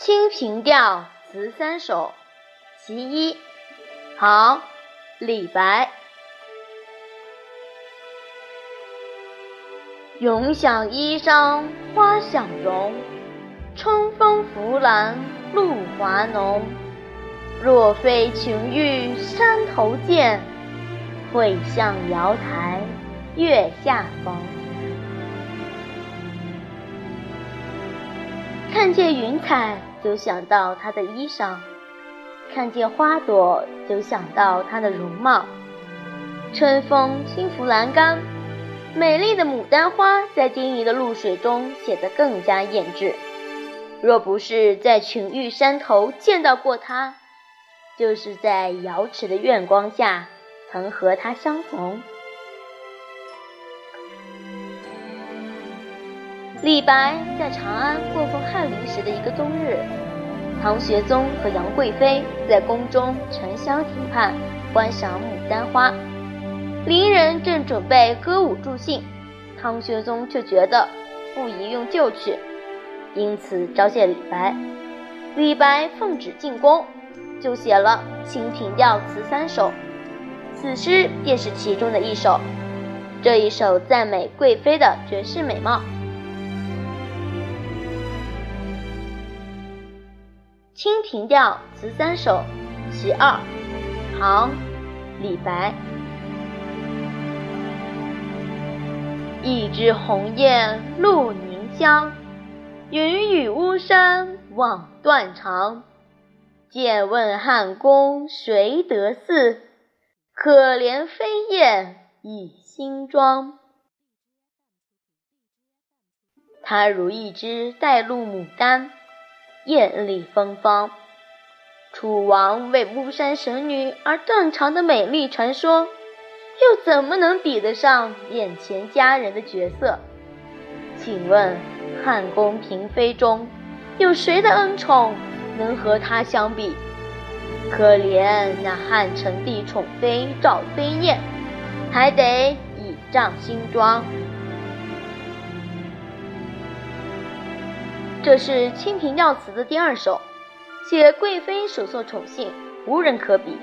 《清平调·词三首·其一》唐·李白。永想衣裳花想容，春风拂槛露华浓。若非群玉山头见，会向瑶台月下逢。看见云彩，就想到她的衣裳；看见花朵，就想到她的容貌。春风轻拂栏杆，美丽的牡丹花在晶莹的露水中显得更加艳质。若不是在群玉山头见到过她，就是在瑶池的月光下曾和她相逢。李白在长安过奉翰林时的一个冬日，唐玄宗和杨贵妃在宫中沉香亭畔观赏牡丹花，伶人正准备歌舞助兴，唐玄宗却觉得不宜用旧曲，因此召见李白。李白奉旨进宫，就写了《清平调词三首》，此诗便是其中的一首。这一首赞美贵妃的绝世美貌。《清平调·词三首·其二》唐·李白。一枝红艳露凝香，云雨巫山枉断肠。借问汉宫谁得似？可怜飞燕倚新妆。它如一枝带露牡丹。艳丽芬芳，楚王为巫山神女而断肠的美丽传说，又怎么能比得上眼前佳人的绝色？请问汉宫嫔妃中，有谁的恩宠能和她相比？可怜那汉成帝宠妃赵飞燕，还得倚仗新妆。这是《清平调词》的第二首，写贵妃所受宠幸，无人可比。